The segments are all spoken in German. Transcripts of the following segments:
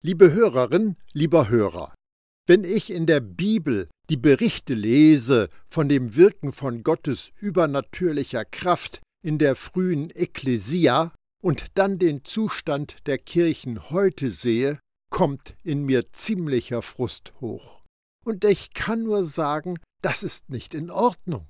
Liebe Hörerin, lieber Hörer, wenn ich in der Bibel die Berichte lese von dem Wirken von Gottes übernatürlicher Kraft in der frühen Ekklesia und dann den Zustand der Kirchen heute sehe, kommt in mir ziemlicher Frust hoch. Und ich kann nur sagen, das ist nicht in Ordnung.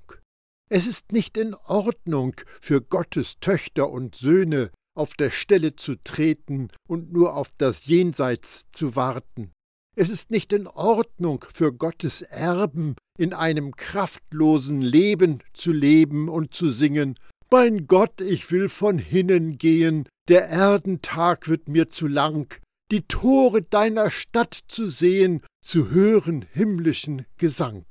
Es ist nicht in Ordnung für Gottes Töchter und Söhne auf der Stelle zu treten und nur auf das Jenseits zu warten. Es ist nicht in Ordnung für Gottes Erben in einem kraftlosen Leben zu leben und zu singen Mein Gott, ich will von hinnen gehen, der Erdentag wird mir zu lang, die Tore deiner Stadt zu sehen, zu hören himmlischen Gesang.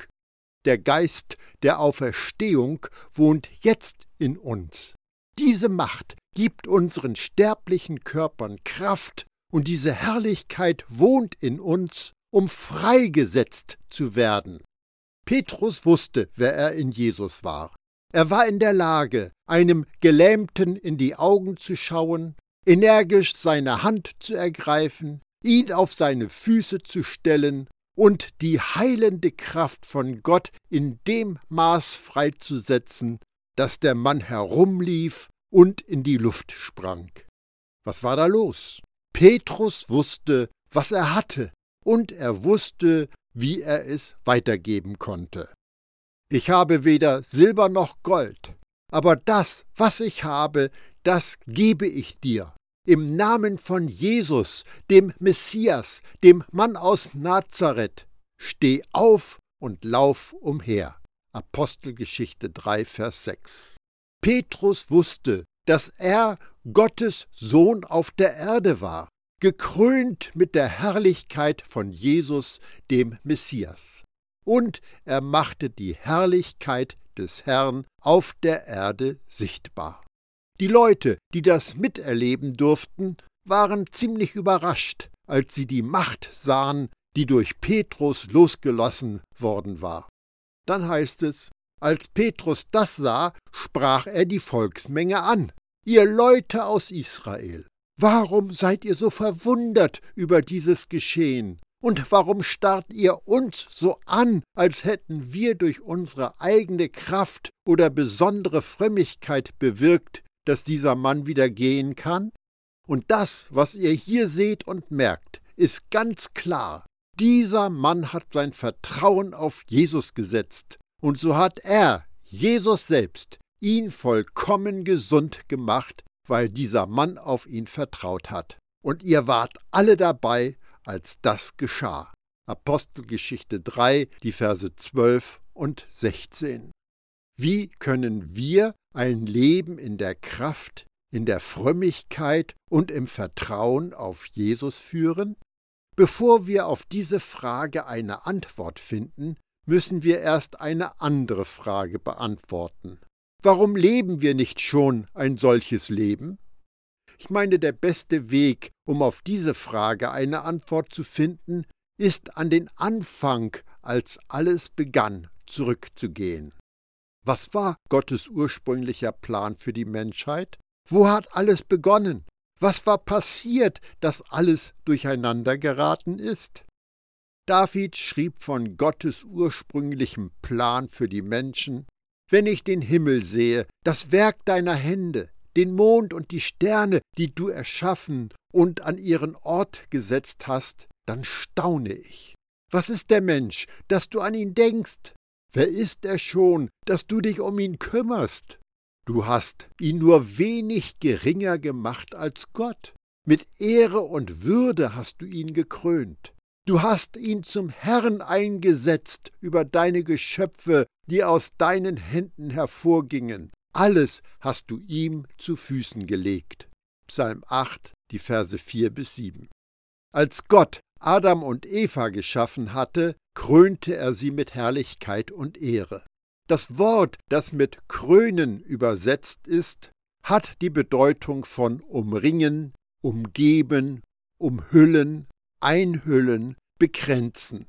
Der Geist der Auferstehung wohnt jetzt in uns. Diese Macht gibt unseren sterblichen Körpern Kraft, und diese Herrlichkeit wohnt in uns, um freigesetzt zu werden. Petrus wusste, wer er in Jesus war. Er war in der Lage, einem Gelähmten in die Augen zu schauen, energisch seine Hand zu ergreifen, ihn auf seine Füße zu stellen und die heilende Kraft von Gott in dem Maß freizusetzen, dass der Mann herumlief und in die Luft sprang. Was war da los? Petrus wusste, was er hatte, und er wusste, wie er es weitergeben konnte. Ich habe weder Silber noch Gold, aber das, was ich habe, das gebe ich dir. Im Namen von Jesus, dem Messias, dem Mann aus Nazareth, steh auf und lauf umher. Apostelgeschichte 3, Vers 6. Petrus wusste, dass er Gottes Sohn auf der Erde war, gekrönt mit der Herrlichkeit von Jesus, dem Messias. Und er machte die Herrlichkeit des Herrn auf der Erde sichtbar. Die Leute, die das miterleben durften, waren ziemlich überrascht, als sie die Macht sahen, die durch Petrus losgelassen worden war. Dann heißt es, als Petrus das sah, sprach er die Volksmenge an. Ihr Leute aus Israel, warum seid ihr so verwundert über dieses Geschehen? Und warum starrt ihr uns so an, als hätten wir durch unsere eigene Kraft oder besondere Frömmigkeit bewirkt, dass dieser Mann wieder gehen kann? Und das, was ihr hier seht und merkt, ist ganz klar. Dieser Mann hat sein Vertrauen auf Jesus gesetzt und so hat er, Jesus selbst, ihn vollkommen gesund gemacht, weil dieser Mann auf ihn vertraut hat. Und ihr wart alle dabei, als das geschah. Apostelgeschichte 3, die Verse 12 und 16. Wie können wir ein Leben in der Kraft, in der Frömmigkeit und im Vertrauen auf Jesus führen? Bevor wir auf diese Frage eine Antwort finden, müssen wir erst eine andere Frage beantworten. Warum leben wir nicht schon ein solches Leben? Ich meine, der beste Weg, um auf diese Frage eine Antwort zu finden, ist an den Anfang, als alles begann, zurückzugehen. Was war Gottes ursprünglicher Plan für die Menschheit? Wo hat alles begonnen? Was war passiert, dass alles durcheinander geraten ist? David schrieb von Gottes ursprünglichem Plan für die Menschen Wenn ich den Himmel sehe, das Werk deiner Hände, den Mond und die Sterne, die du erschaffen und an ihren Ort gesetzt hast, dann staune ich. Was ist der Mensch, dass du an ihn denkst? Wer ist er schon, dass du dich um ihn kümmerst? Du hast ihn nur wenig geringer gemacht als Gott. Mit Ehre und Würde hast du ihn gekrönt. Du hast ihn zum Herrn eingesetzt über deine Geschöpfe, die aus deinen Händen hervorgingen. Alles hast du ihm zu Füßen gelegt. Psalm 8, die Verse 4 bis 7. Als Gott Adam und Eva geschaffen hatte, krönte er sie mit Herrlichkeit und Ehre. Das Wort, das mit krönen übersetzt ist, hat die Bedeutung von umringen, umgeben, umhüllen, einhüllen, bekränzen.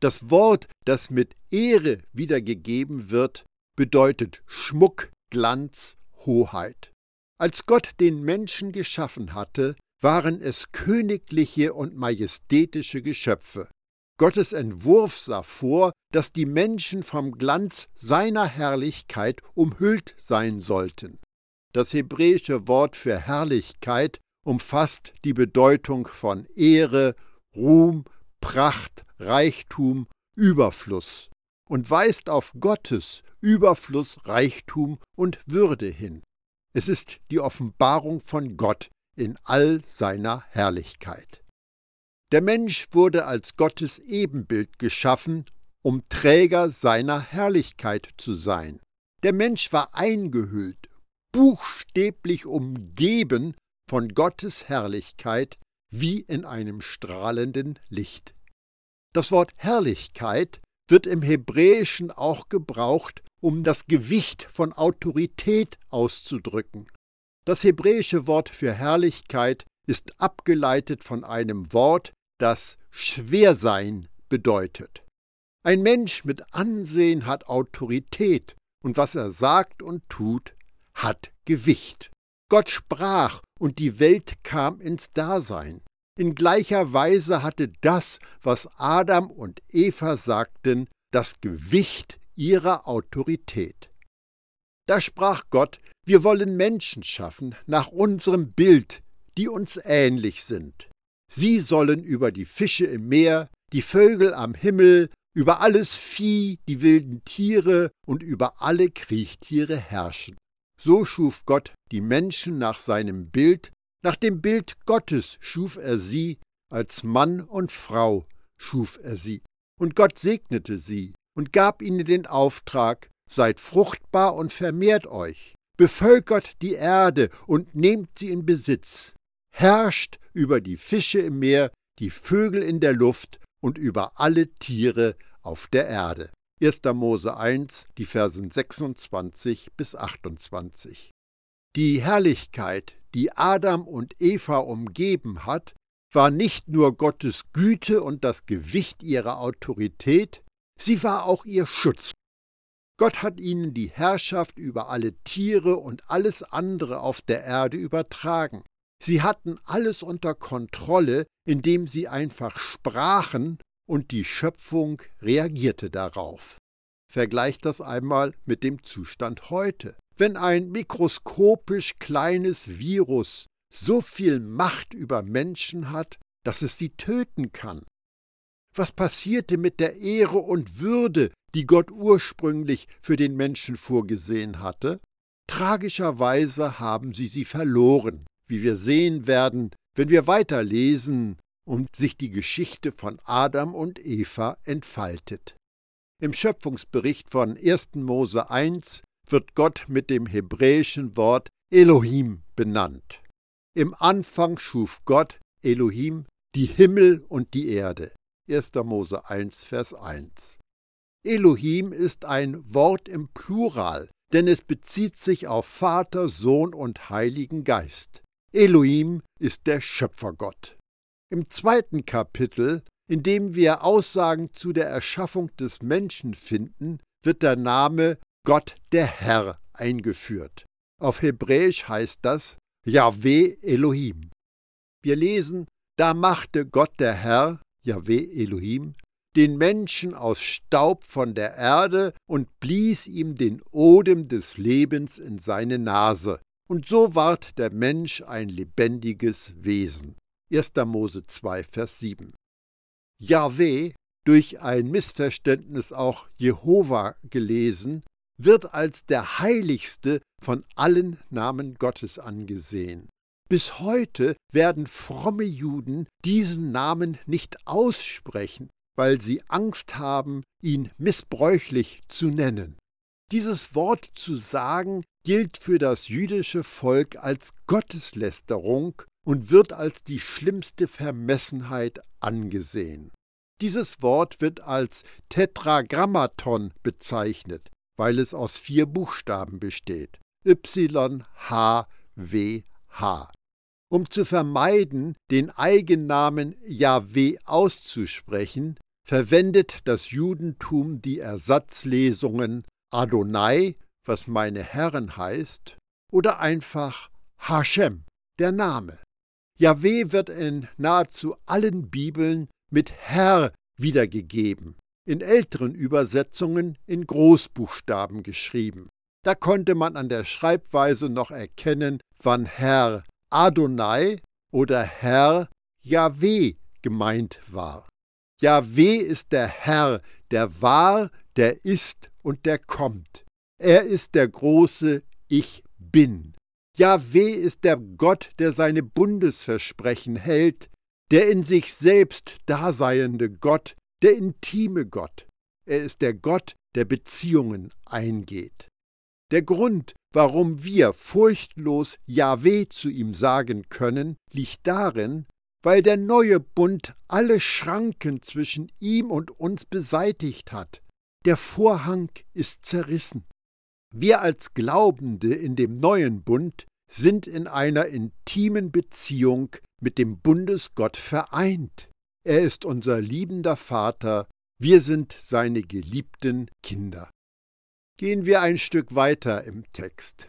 Das Wort, das mit Ehre wiedergegeben wird, bedeutet Schmuck, Glanz, Hoheit. Als Gott den Menschen geschaffen hatte, waren es königliche und majestätische Geschöpfe. Gottes Entwurf sah vor, dass die Menschen vom Glanz seiner Herrlichkeit umhüllt sein sollten. Das hebräische Wort für Herrlichkeit umfasst die Bedeutung von Ehre, Ruhm, Pracht, Reichtum, Überfluss und weist auf Gottes Überfluss, Reichtum und Würde hin. Es ist die Offenbarung von Gott in all seiner Herrlichkeit. Der Mensch wurde als Gottes Ebenbild geschaffen, um Träger seiner Herrlichkeit zu sein. Der Mensch war eingehüllt, buchstäblich umgeben von Gottes Herrlichkeit wie in einem strahlenden Licht. Das Wort Herrlichkeit wird im Hebräischen auch gebraucht, um das Gewicht von Autorität auszudrücken. Das hebräische Wort für Herrlichkeit ist abgeleitet von einem Wort, das Schwersein bedeutet. Ein Mensch mit Ansehen hat Autorität, und was er sagt und tut, hat Gewicht. Gott sprach, und die Welt kam ins Dasein. In gleicher Weise hatte das, was Adam und Eva sagten, das Gewicht ihrer Autorität. Da sprach Gott, wir wollen Menschen schaffen nach unserem Bild, die uns ähnlich sind. Sie sollen über die Fische im Meer, die Vögel am Himmel, über alles Vieh, die wilden Tiere und über alle Kriechtiere herrschen. So schuf Gott die Menschen nach seinem Bild, nach dem Bild Gottes schuf er sie, als Mann und Frau schuf er sie. Und Gott segnete sie und gab ihnen den Auftrag, seid fruchtbar und vermehrt euch, bevölkert die Erde und nehmt sie in Besitz, herrscht über die Fische im Meer, die Vögel in der Luft und über alle Tiere auf der Erde. 1. Mose 1, die Versen 26 bis 28. Die Herrlichkeit, die Adam und Eva umgeben hat, war nicht nur Gottes Güte und das Gewicht ihrer Autorität, sie war auch ihr Schutz. Gott hat ihnen die Herrschaft über alle Tiere und alles andere auf der Erde übertragen. Sie hatten alles unter Kontrolle, indem sie einfach sprachen und die Schöpfung reagierte darauf. Vergleicht das einmal mit dem Zustand heute. Wenn ein mikroskopisch kleines Virus so viel Macht über Menschen hat, dass es sie töten kann. Was passierte mit der Ehre und Würde, die Gott ursprünglich für den Menschen vorgesehen hatte? Tragischerweise haben sie sie verloren, wie wir sehen werden, wenn wir weiterlesen und sich die Geschichte von Adam und Eva entfaltet. Im Schöpfungsbericht von 1. Mose 1 wird Gott mit dem hebräischen Wort Elohim benannt. Im Anfang schuf Gott, Elohim, die Himmel und die Erde. 1. Mose 1, Vers 1. Elohim ist ein Wort im Plural, denn es bezieht sich auf Vater, Sohn und Heiligen Geist. Elohim ist der Schöpfergott. Im zweiten Kapitel, in dem wir Aussagen zu der Erschaffung des Menschen finden, wird der Name Gott der Herr eingeführt. Auf Hebräisch heißt das Yahweh Elohim. Wir lesen, da machte Gott der Herr, Yahweh Elohim, den Menschen aus Staub von der Erde und blies ihm den Odem des Lebens in seine Nase. Und so ward der Mensch ein lebendiges Wesen. 1. Mose 2, Vers 7. Yahweh, durch ein Missverständnis auch Jehova gelesen, wird als der heiligste von allen Namen Gottes angesehen. Bis heute werden fromme Juden diesen Namen nicht aussprechen, weil sie Angst haben, ihn missbräuchlich zu nennen. Dieses Wort zu sagen gilt für das jüdische Volk als Gotteslästerung und wird als die schlimmste Vermessenheit angesehen. Dieses Wort wird als Tetragrammaton bezeichnet, weil es aus vier Buchstaben besteht. Y, H, W, H. Um zu vermeiden, den Eigennamen Yahweh auszusprechen, verwendet das Judentum die Ersatzlesungen Adonai, was meine Herren heißt, oder einfach Hashem, der Name. Jahweh wird in nahezu allen Bibeln mit Herr wiedergegeben, in älteren Übersetzungen in Großbuchstaben geschrieben. Da konnte man an der Schreibweise noch erkennen, wann Herr Adonai oder Herr Jahweh gemeint war. Jahweh ist der Herr, der war, der ist und der kommt. Er ist der große Ich bin. Jahweh ist der Gott, der seine Bundesversprechen hält, der in sich selbst daseiende Gott, der intime Gott. Er ist der Gott, der Beziehungen eingeht. Der Grund, warum wir furchtlos Jahweh zu ihm sagen können, liegt darin, weil der neue Bund alle Schranken zwischen ihm und uns beseitigt hat. Der Vorhang ist zerrissen. Wir als Glaubende in dem neuen Bund sind in einer intimen Beziehung mit dem Bundesgott vereint. Er ist unser liebender Vater, wir sind seine geliebten Kinder. Gehen wir ein Stück weiter im Text.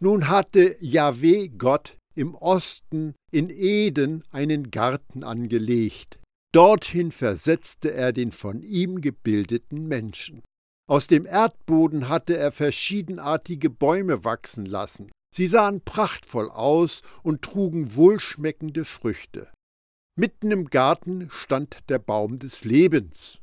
Nun hatte Jahweh Gott im Osten in Eden einen Garten angelegt. Dorthin versetzte er den von ihm gebildeten Menschen. Aus dem Erdboden hatte er verschiedenartige Bäume wachsen lassen. Sie sahen prachtvoll aus und trugen wohlschmeckende Früchte. Mitten im Garten stand der Baum des Lebens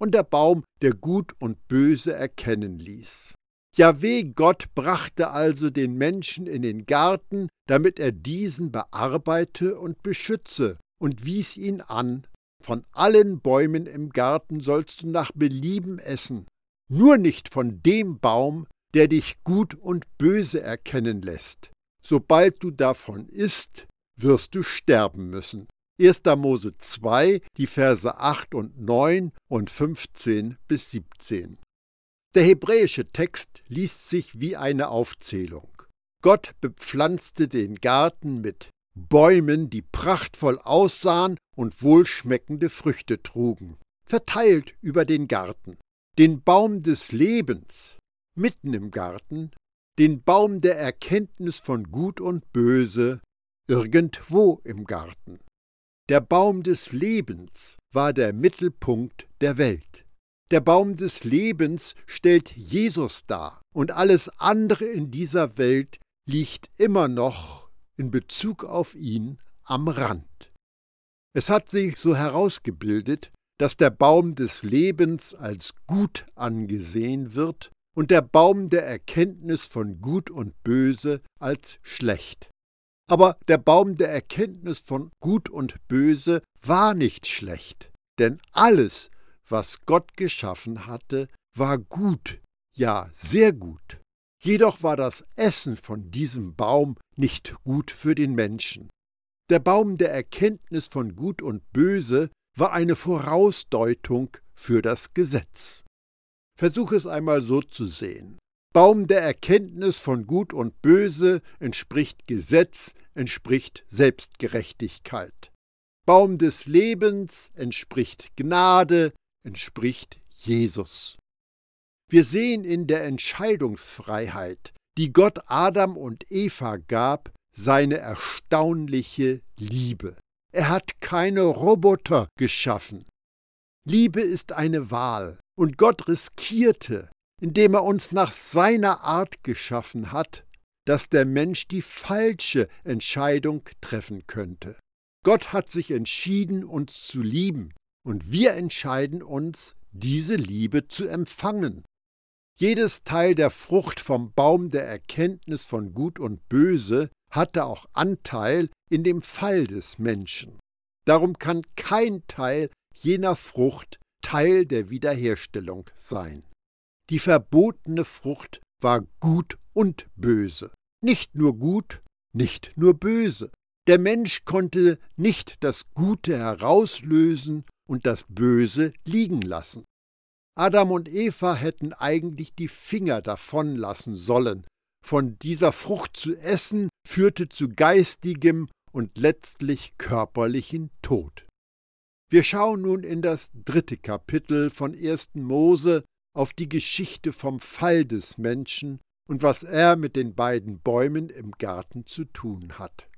und der Baum, der Gut und Böse erkennen ließ. Jahweh Gott brachte also den Menschen in den Garten, damit er diesen bearbeite und beschütze, und wies ihn an, von allen Bäumen im Garten sollst du nach Belieben essen, nur nicht von dem Baum, der dich gut und böse erkennen lässt. Sobald du davon isst, wirst du sterben müssen. 1. Mose 2, die Verse 8 und 9 und 15 bis 17. Der hebräische Text liest sich wie eine Aufzählung. Gott bepflanzte den Garten mit Bäumen, die prachtvoll aussahen und wohlschmeckende Früchte trugen, verteilt über den Garten den Baum des Lebens mitten im Garten, den Baum der Erkenntnis von Gut und Böse irgendwo im Garten. Der Baum des Lebens war der Mittelpunkt der Welt. Der Baum des Lebens stellt Jesus dar, und alles andere in dieser Welt liegt immer noch in Bezug auf ihn am Rand. Es hat sich so herausgebildet, dass der Baum des Lebens als gut angesehen wird und der Baum der Erkenntnis von Gut und Böse als schlecht. Aber der Baum der Erkenntnis von Gut und Böse war nicht schlecht, denn alles, was Gott geschaffen hatte, war gut, ja sehr gut. Jedoch war das Essen von diesem Baum nicht gut für den Menschen. Der Baum der Erkenntnis von Gut und Böse war eine Vorausdeutung für das Gesetz. Versuche es einmal so zu sehen. Baum der Erkenntnis von Gut und Böse entspricht Gesetz, entspricht Selbstgerechtigkeit. Baum des Lebens entspricht Gnade, entspricht Jesus. Wir sehen in der Entscheidungsfreiheit, die Gott Adam und Eva gab, seine erstaunliche Liebe. Er hat keine Roboter geschaffen. Liebe ist eine Wahl, und Gott riskierte, indem er uns nach seiner Art geschaffen hat, dass der Mensch die falsche Entscheidung treffen könnte. Gott hat sich entschieden, uns zu lieben, und wir entscheiden uns, diese Liebe zu empfangen. Jedes Teil der Frucht vom Baum der Erkenntnis von Gut und Böse hatte auch Anteil in dem Fall des Menschen. Darum kann kein Teil jener Frucht Teil der Wiederherstellung sein. Die verbotene Frucht war gut und böse. Nicht nur gut, nicht nur böse. Der Mensch konnte nicht das Gute herauslösen und das Böse liegen lassen. Adam und Eva hätten eigentlich die Finger davon lassen sollen, von dieser Frucht zu essen führte zu geistigem und letztlich körperlichen Tod. Wir schauen nun in das dritte Kapitel von 1. Mose auf die Geschichte vom Fall des Menschen und was er mit den beiden Bäumen im Garten zu tun hat.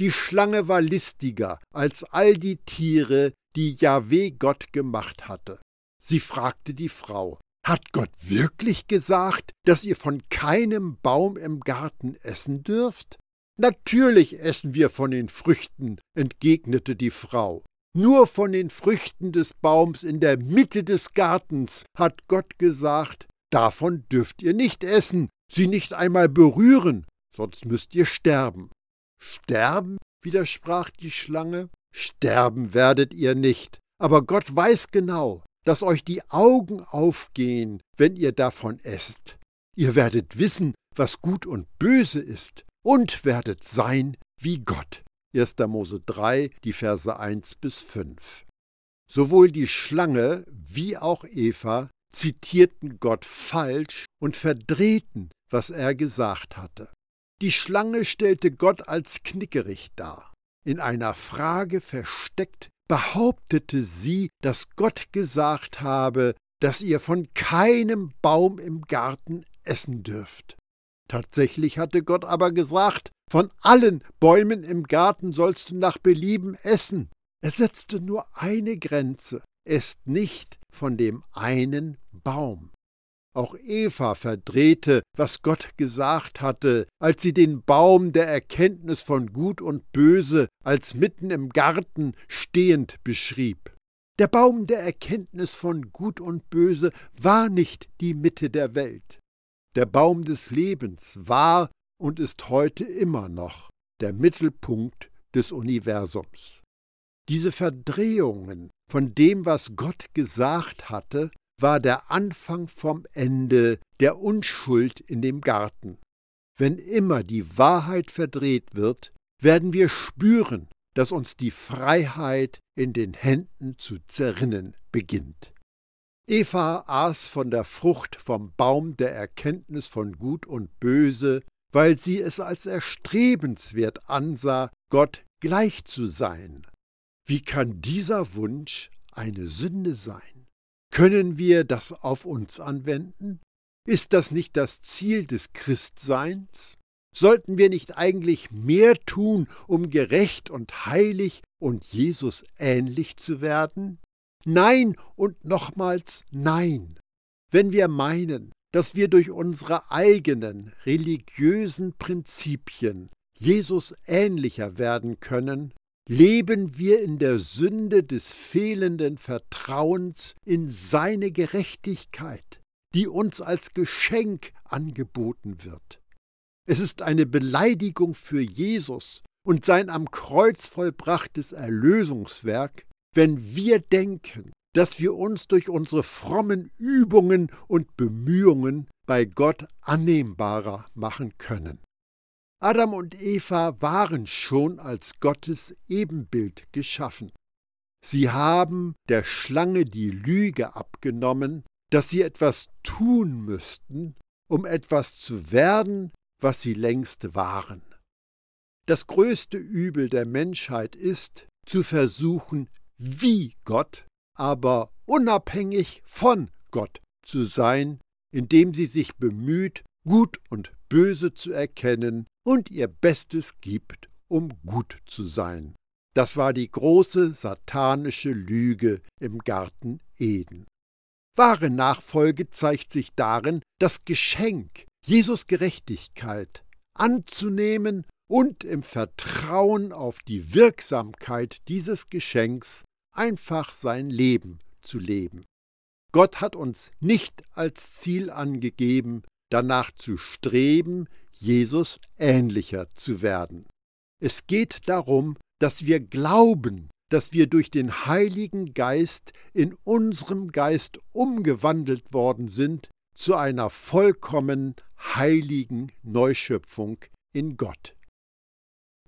Die Schlange war listiger als all die Tiere, die Jahweh Gott gemacht hatte. Sie fragte die Frau, hat Gott wirklich gesagt, dass ihr von keinem Baum im Garten essen dürft? Natürlich essen wir von den Früchten, entgegnete die Frau. Nur von den Früchten des Baums in der Mitte des Gartens hat Gott gesagt, davon dürft ihr nicht essen, sie nicht einmal berühren, sonst müsst ihr sterben. Sterben? widersprach die Schlange. Sterben werdet ihr nicht, aber Gott weiß genau, dass euch die Augen aufgehen, wenn ihr davon esst. Ihr werdet wissen, was gut und böse ist, und werdet sein wie Gott. 1. Mose 3, die Verse 1 bis 5. Sowohl die Schlange wie auch Eva zitierten Gott falsch und verdrehten, was er gesagt hatte. Die Schlange stellte Gott als knickerig dar. In einer Frage versteckt behauptete sie, dass Gott gesagt habe, dass ihr von keinem Baum im Garten essen dürft. Tatsächlich hatte Gott aber gesagt, von allen Bäumen im Garten sollst du nach Belieben essen. Er setzte nur eine Grenze, esst nicht von dem einen Baum. Auch Eva verdrehte, was Gott gesagt hatte, als sie den Baum der Erkenntnis von Gut und Böse als mitten im Garten stehend beschrieb. Der Baum der Erkenntnis von Gut und Böse war nicht die Mitte der Welt. Der Baum des Lebens war und ist heute immer noch der Mittelpunkt des Universums. Diese Verdrehungen von dem, was Gott gesagt hatte, war der Anfang vom Ende der Unschuld in dem Garten. Wenn immer die Wahrheit verdreht wird, werden wir spüren, dass uns die Freiheit in den Händen zu zerrinnen beginnt. Eva aß von der Frucht vom Baum der Erkenntnis von Gut und Böse, weil sie es als erstrebenswert ansah, Gott gleich zu sein. Wie kann dieser Wunsch eine Sünde sein? Können wir das auf uns anwenden? Ist das nicht das Ziel des Christseins? Sollten wir nicht eigentlich mehr tun, um gerecht und heilig und Jesus ähnlich zu werden? Nein und nochmals nein. Wenn wir meinen, dass wir durch unsere eigenen religiösen Prinzipien Jesus ähnlicher werden können, leben wir in der Sünde des fehlenden Vertrauens in seine Gerechtigkeit, die uns als Geschenk angeboten wird. Es ist eine Beleidigung für Jesus und sein am Kreuz vollbrachtes Erlösungswerk, wenn wir denken, dass wir uns durch unsere frommen Übungen und Bemühungen bei Gott annehmbarer machen können. Adam und Eva waren schon als Gottes Ebenbild geschaffen. Sie haben der Schlange die Lüge abgenommen, dass sie etwas tun müssten, um etwas zu werden, was sie längst waren. Das größte Übel der Menschheit ist, zu versuchen, wie Gott, aber unabhängig von Gott zu sein, indem sie sich bemüht, gut und böse zu erkennen und ihr Bestes gibt, um gut zu sein. Das war die große satanische Lüge im Garten Eden. Wahre Nachfolge zeigt sich darin, das Geschenk, Jesus Gerechtigkeit, anzunehmen und im Vertrauen auf die Wirksamkeit dieses Geschenks einfach sein Leben zu leben. Gott hat uns nicht als Ziel angegeben, danach zu streben, Jesus ähnlicher zu werden. Es geht darum, dass wir glauben, dass wir durch den Heiligen Geist in unserem Geist umgewandelt worden sind zu einer vollkommen heiligen Neuschöpfung in Gott.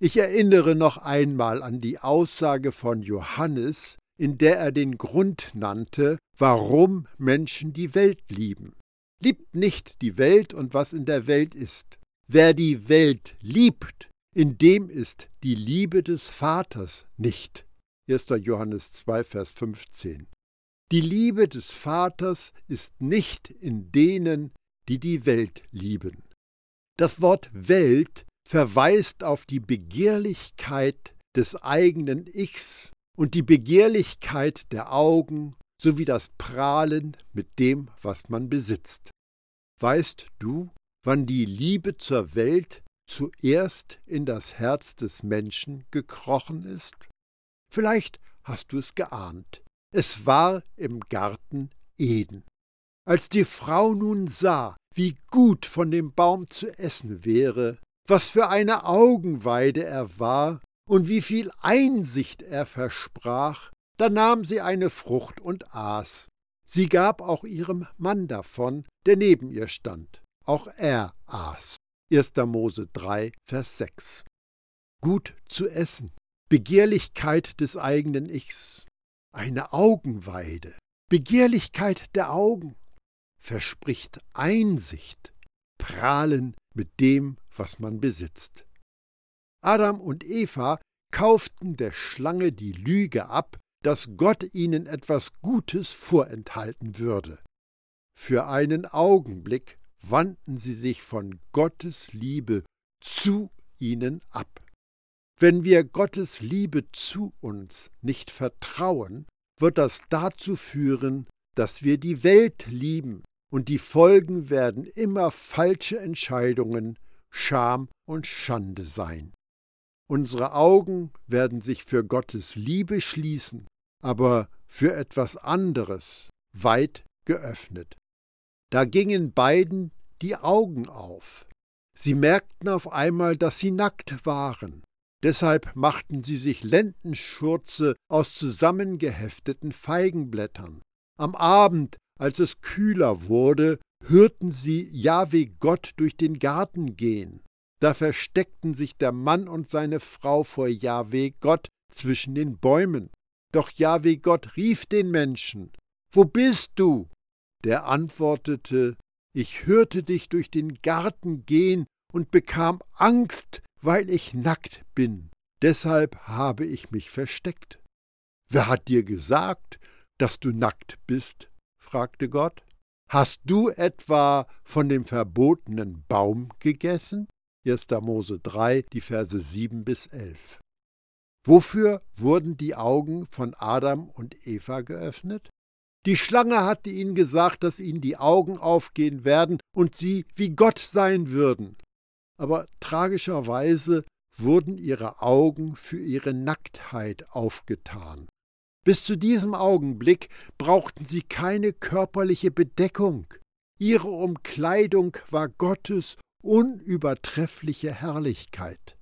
Ich erinnere noch einmal an die Aussage von Johannes, in der er den Grund nannte, warum Menschen die Welt lieben. Liebt nicht die Welt und was in der Welt ist. Wer die Welt liebt, in dem ist die Liebe des Vaters nicht. 1. Johannes 2, Vers 15. Die Liebe des Vaters ist nicht in denen, die die Welt lieben. Das Wort Welt verweist auf die Begehrlichkeit des eigenen Ichs und die Begehrlichkeit der Augen sowie das Prahlen mit dem, was man besitzt. Weißt du, wann die Liebe zur Welt zuerst in das Herz des Menschen gekrochen ist? Vielleicht hast du es geahnt. Es war im Garten Eden. Als die Frau nun sah, wie gut von dem Baum zu essen wäre, was für eine Augenweide er war und wie viel Einsicht er versprach, da nahm sie eine Frucht und aß. Sie gab auch ihrem Mann davon, der neben ihr stand. Auch er aß. 1. Mose 3, Vers 6. Gut zu essen, Begehrlichkeit des eigenen Ichs, eine Augenweide, Begehrlichkeit der Augen, verspricht Einsicht, Prahlen mit dem, was man besitzt. Adam und Eva kauften der Schlange die Lüge ab, dass Gott ihnen etwas Gutes vorenthalten würde. Für einen Augenblick wandten sie sich von Gottes Liebe zu ihnen ab. Wenn wir Gottes Liebe zu uns nicht vertrauen, wird das dazu führen, dass wir die Welt lieben, und die Folgen werden immer falsche Entscheidungen, Scham und Schande sein. Unsere Augen werden sich für Gottes Liebe schließen, aber für etwas anderes weit geöffnet. Da gingen beiden die Augen auf. Sie merkten auf einmal, dass sie nackt waren. Deshalb machten sie sich Lendenschurze aus zusammengehefteten Feigenblättern. Am Abend, als es kühler wurde, hörten sie Jahwe Gott durch den Garten gehen. Da versteckten sich der Mann und seine Frau vor Jahwe Gott zwischen den Bäumen. Doch Jahwe Gott rief den Menschen: Wo bist du? Der antwortete: Ich hörte dich durch den Garten gehen und bekam Angst, weil ich nackt bin. Deshalb habe ich mich versteckt. Wer hat dir gesagt, dass du nackt bist? fragte Gott. Hast du etwa von dem verbotenen Baum gegessen? 1. Mose 3, die Verse 7 bis 11. Wofür wurden die Augen von Adam und Eva geöffnet? Die Schlange hatte ihnen gesagt, dass ihnen die Augen aufgehen werden und sie wie Gott sein würden. Aber tragischerweise wurden ihre Augen für ihre Nacktheit aufgetan. Bis zu diesem Augenblick brauchten sie keine körperliche Bedeckung. Ihre Umkleidung war Gottes unübertreffliche Herrlichkeit.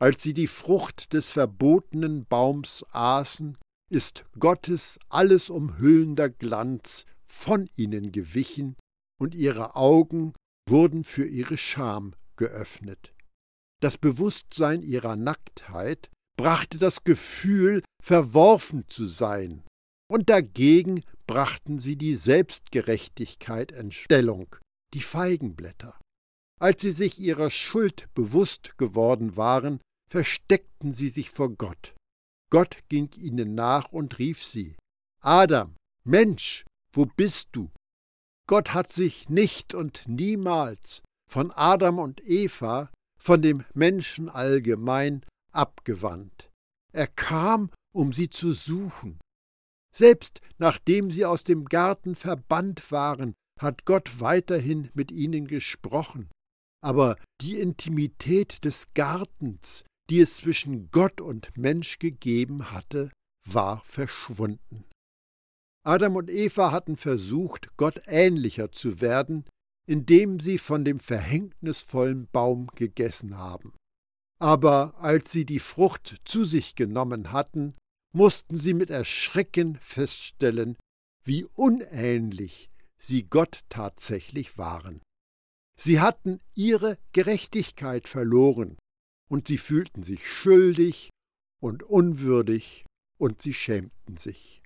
Als sie die Frucht des verbotenen Baums aßen, ist Gottes alles umhüllender Glanz von ihnen gewichen, und ihre Augen wurden für ihre Scham geöffnet. Das Bewusstsein ihrer Nacktheit brachte das Gefühl, verworfen zu sein, und dagegen brachten sie die Selbstgerechtigkeit in Stellung, die Feigenblätter. Als sie sich ihrer Schuld bewusst geworden waren, versteckten sie sich vor Gott. Gott ging ihnen nach und rief sie Adam, Mensch, wo bist du? Gott hat sich nicht und niemals von Adam und Eva, von dem Menschen allgemein, abgewandt. Er kam, um sie zu suchen. Selbst nachdem sie aus dem Garten verbannt waren, hat Gott weiterhin mit ihnen gesprochen. Aber die Intimität des Gartens, die es zwischen Gott und Mensch gegeben hatte, war verschwunden. Adam und Eva hatten versucht, Gott ähnlicher zu werden, indem sie von dem verhängnisvollen Baum gegessen haben. Aber als sie die Frucht zu sich genommen hatten, mussten sie mit Erschrecken feststellen, wie unähnlich sie Gott tatsächlich waren. Sie hatten ihre Gerechtigkeit verloren, und sie fühlten sich schuldig und unwürdig, und sie schämten sich.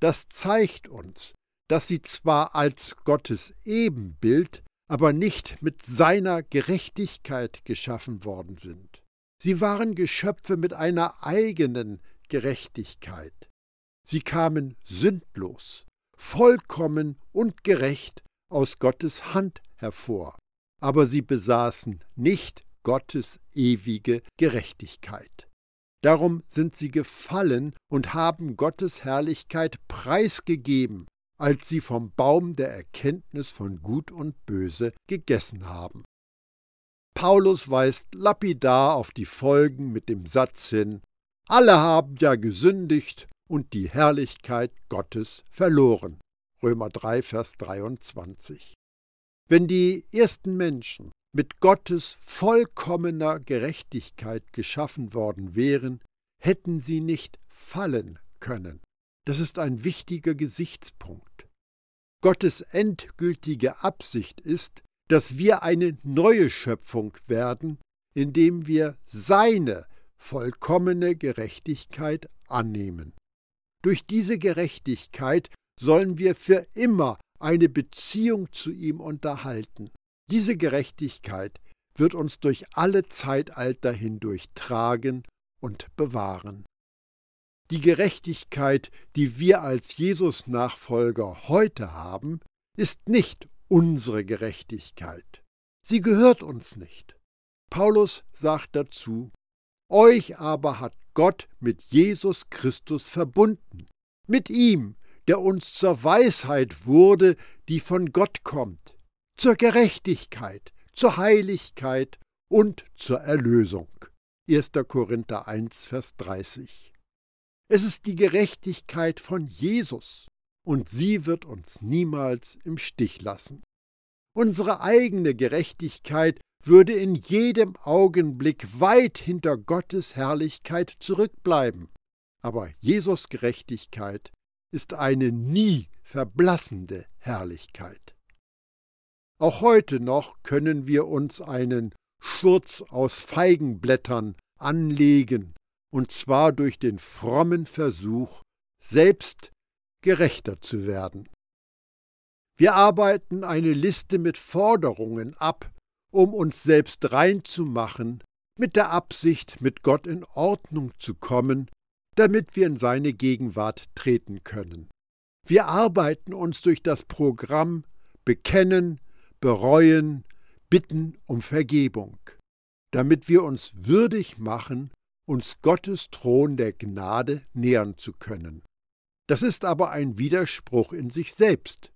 Das zeigt uns, dass sie zwar als Gottes Ebenbild aber nicht mit seiner Gerechtigkeit geschaffen worden sind. Sie waren Geschöpfe mit einer eigenen Gerechtigkeit. Sie kamen sündlos, vollkommen und gerecht aus Gottes Hand hervor, aber sie besaßen nicht Gottes ewige Gerechtigkeit. Darum sind sie gefallen und haben Gottes Herrlichkeit preisgegeben, als sie vom Baum der Erkenntnis von Gut und Böse gegessen haben. Paulus weist lapidar auf die Folgen mit dem Satz hin Alle haben ja gesündigt und die Herrlichkeit Gottes verloren. Römer 3, Vers 23. Wenn die ersten Menschen mit Gottes vollkommener Gerechtigkeit geschaffen worden wären, hätten sie nicht fallen können. Das ist ein wichtiger Gesichtspunkt. Gottes endgültige Absicht ist, dass wir eine neue Schöpfung werden, indem wir seine vollkommene Gerechtigkeit annehmen. Durch diese Gerechtigkeit sollen wir für immer eine Beziehung zu ihm unterhalten. Diese Gerechtigkeit wird uns durch alle Zeitalter hindurch tragen und bewahren. Die Gerechtigkeit, die wir als Jesus-Nachfolger heute haben, ist nicht unsere Gerechtigkeit. Sie gehört uns nicht. Paulus sagt dazu, Euch aber hat Gott mit Jesus Christus verbunden, mit ihm, der uns zur Weisheit wurde, die von Gott kommt, zur Gerechtigkeit, zur Heiligkeit und zur Erlösung. 1. Korinther 1, Vers 30. Es ist die Gerechtigkeit von Jesus, und sie wird uns niemals im Stich lassen. Unsere eigene Gerechtigkeit würde in jedem Augenblick weit hinter Gottes Herrlichkeit zurückbleiben. Aber Jesus Gerechtigkeit ist eine nie verblassende Herrlichkeit. Auch heute noch können wir uns einen Schurz aus Feigenblättern anlegen, und zwar durch den frommen Versuch, selbst gerechter zu werden. Wir arbeiten eine Liste mit Forderungen ab, um uns selbst reinzumachen, mit der Absicht, mit Gott in Ordnung zu kommen, damit wir in seine Gegenwart treten können. Wir arbeiten uns durch das Programm Bekennen, Bereuen, Bitten um Vergebung, damit wir uns würdig machen, uns Gottes Thron der Gnade nähern zu können. Das ist aber ein Widerspruch in sich selbst.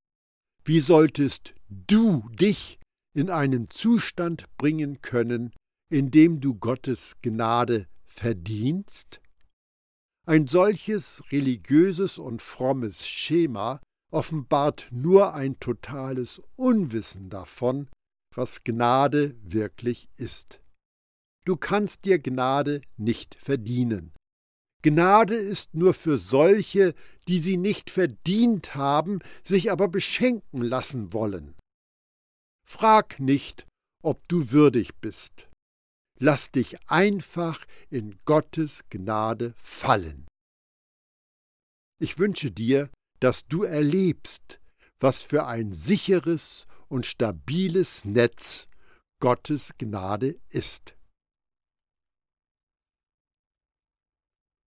Wie solltest du dich in einen Zustand bringen können, in dem du Gottes Gnade verdienst? Ein solches religiöses und frommes Schema offenbart nur ein totales Unwissen davon, was Gnade wirklich ist. Du kannst dir Gnade nicht verdienen. Gnade ist nur für solche, die sie nicht verdient haben, sich aber beschenken lassen wollen. Frag nicht, ob du würdig bist. Lass dich einfach in Gottes Gnade fallen. Ich wünsche dir, dass du erlebst, was für ein sicheres und stabiles Netz Gottes Gnade ist.